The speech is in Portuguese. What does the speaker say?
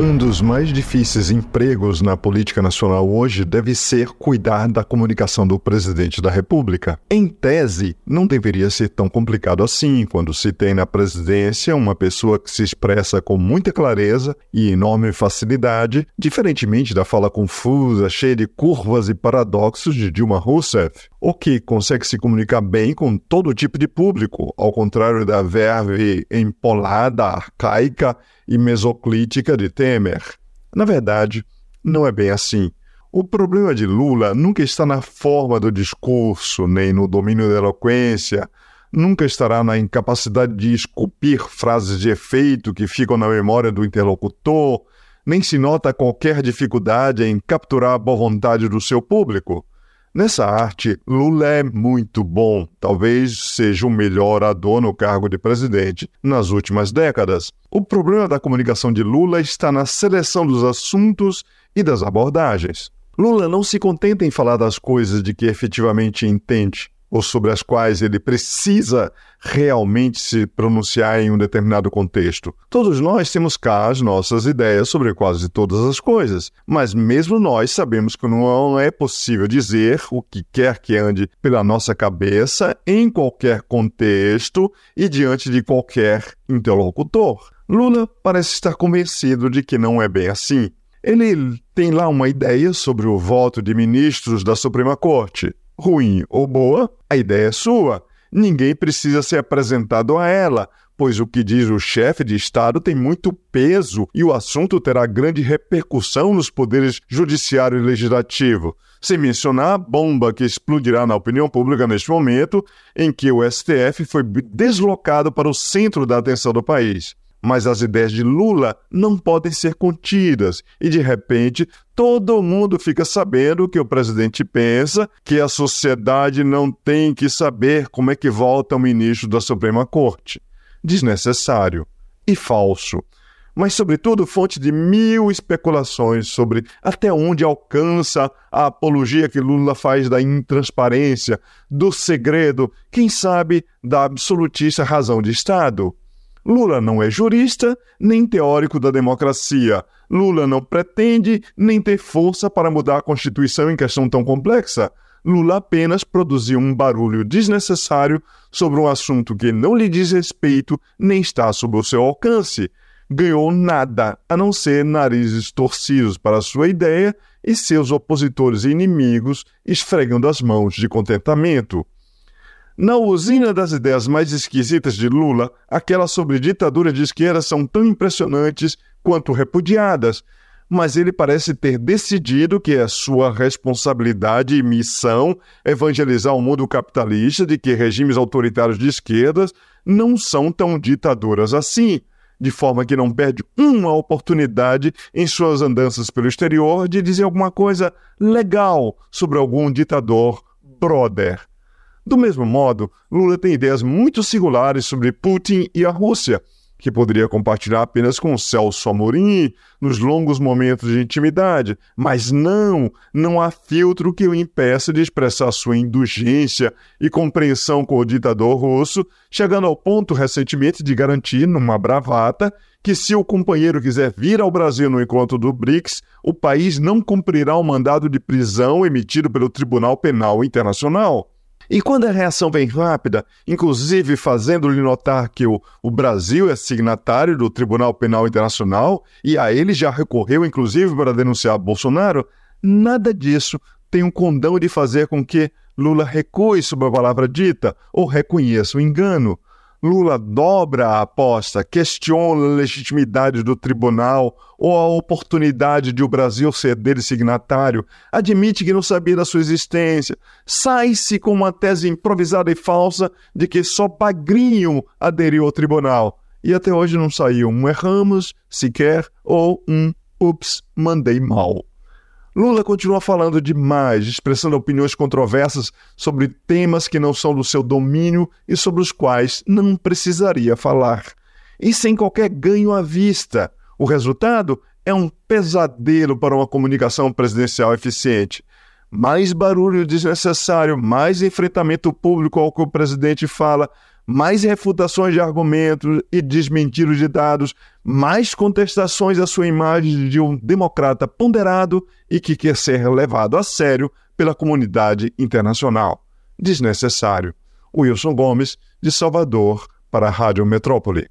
Um dos mais difíceis empregos na política nacional hoje deve ser cuidar da comunicação do presidente da República. Em tese, não deveria ser tão complicado assim quando se tem na presidência uma pessoa que se expressa com muita clareza e enorme facilidade, diferentemente da fala confusa, cheia de curvas e paradoxos de Dilma Rousseff, ou que consegue se comunicar bem com todo tipo de público, ao contrário da verve empolada, arcaica e mesoclítica de Temer. Na verdade, não é bem assim. O problema de Lula nunca está na forma do discurso, nem no domínio da eloquência, nunca estará na incapacidade de esculpir frases de efeito que ficam na memória do interlocutor, nem se nota qualquer dificuldade em capturar a boa vontade do seu público. Nessa arte, Lula é muito bom, talvez seja o melhor orador no cargo de presidente nas últimas décadas. O problema da comunicação de Lula está na seleção dos assuntos e das abordagens. Lula não se contenta em falar das coisas de que efetivamente entende ou sobre as quais ele precisa realmente se pronunciar em um determinado contexto. Todos nós temos cá as nossas ideias sobre quase todas as coisas, mas mesmo nós sabemos que não é possível dizer o que quer que ande pela nossa cabeça em qualquer contexto e diante de qualquer interlocutor. Lula parece estar convencido de que não é bem assim. Ele tem lá uma ideia sobre o voto de ministros da Suprema Corte ruim ou boa, a ideia é sua. Ninguém precisa ser apresentado a ela, pois o que diz o chefe de Estado tem muito peso e o assunto terá grande repercussão nos poderes judiciário e legislativo. Sem mencionar a bomba que explodirá na opinião pública neste momento, em que o STF foi deslocado para o centro da atenção do país. Mas as ideias de Lula não podem ser contidas e, de repente, todo mundo fica sabendo o que o presidente pensa, que a sociedade não tem que saber como é que volta o ministro da Suprema Corte. Desnecessário e falso mas, sobretudo, fonte de mil especulações sobre até onde alcança a apologia que Lula faz da intransparência, do segredo, quem sabe da absolutista razão de Estado. Lula não é jurista nem teórico da democracia. Lula não pretende nem ter força para mudar a Constituição em questão tão complexa. Lula apenas produziu um barulho desnecessário sobre um assunto que não lhe diz respeito nem está sob o seu alcance. Ganhou nada a não ser narizes torcidos para sua ideia e seus opositores e inimigos esfregando as mãos de contentamento. Na usina das ideias mais esquisitas de Lula, aquelas sobre ditadura de esquerda são tão impressionantes quanto repudiadas, mas ele parece ter decidido que é sua responsabilidade e missão evangelizar o mundo capitalista de que regimes autoritários de esquerdas não são tão ditaduras assim, de forma que não perde uma oportunidade em suas andanças pelo exterior de dizer alguma coisa legal sobre algum ditador brother. Do mesmo modo, Lula tem ideias muito singulares sobre Putin e a Rússia, que poderia compartilhar apenas com Celso Amorim nos longos momentos de intimidade, mas não, não há filtro que o impeça de expressar sua indulgência e compreensão com o ditador russo, chegando ao ponto recentemente de garantir, numa bravata, que se o companheiro quiser vir ao Brasil no encontro do BRICS, o país não cumprirá o mandado de prisão emitido pelo Tribunal Penal Internacional. E quando a reação vem rápida, inclusive fazendo-lhe notar que o, o Brasil é signatário do Tribunal Penal Internacional e a ele já recorreu, inclusive, para denunciar Bolsonaro, nada disso tem um condão de fazer com que Lula recue sobre a palavra dita ou reconheça o engano. Lula dobra a aposta, questiona a legitimidade do tribunal ou a oportunidade de o Brasil ser dele signatário, admite que não sabia da sua existência, sai-se com uma tese improvisada e falsa de que só Pagrinho aderiu ao tribunal. E até hoje não saiu um erramos sequer ou um ups, mandei mal. Lula continua falando demais, expressando opiniões controversas sobre temas que não são do seu domínio e sobre os quais não precisaria falar. E sem qualquer ganho à vista. O resultado é um pesadelo para uma comunicação presidencial eficiente. Mais barulho desnecessário, mais enfrentamento público ao que o presidente fala, mais refutações de argumentos e desmentidos de dados, mais contestações à sua imagem de um democrata ponderado e que quer ser levado a sério pela comunidade internacional. Desnecessário. Wilson Gomes, de Salvador, para a Rádio Metrópole.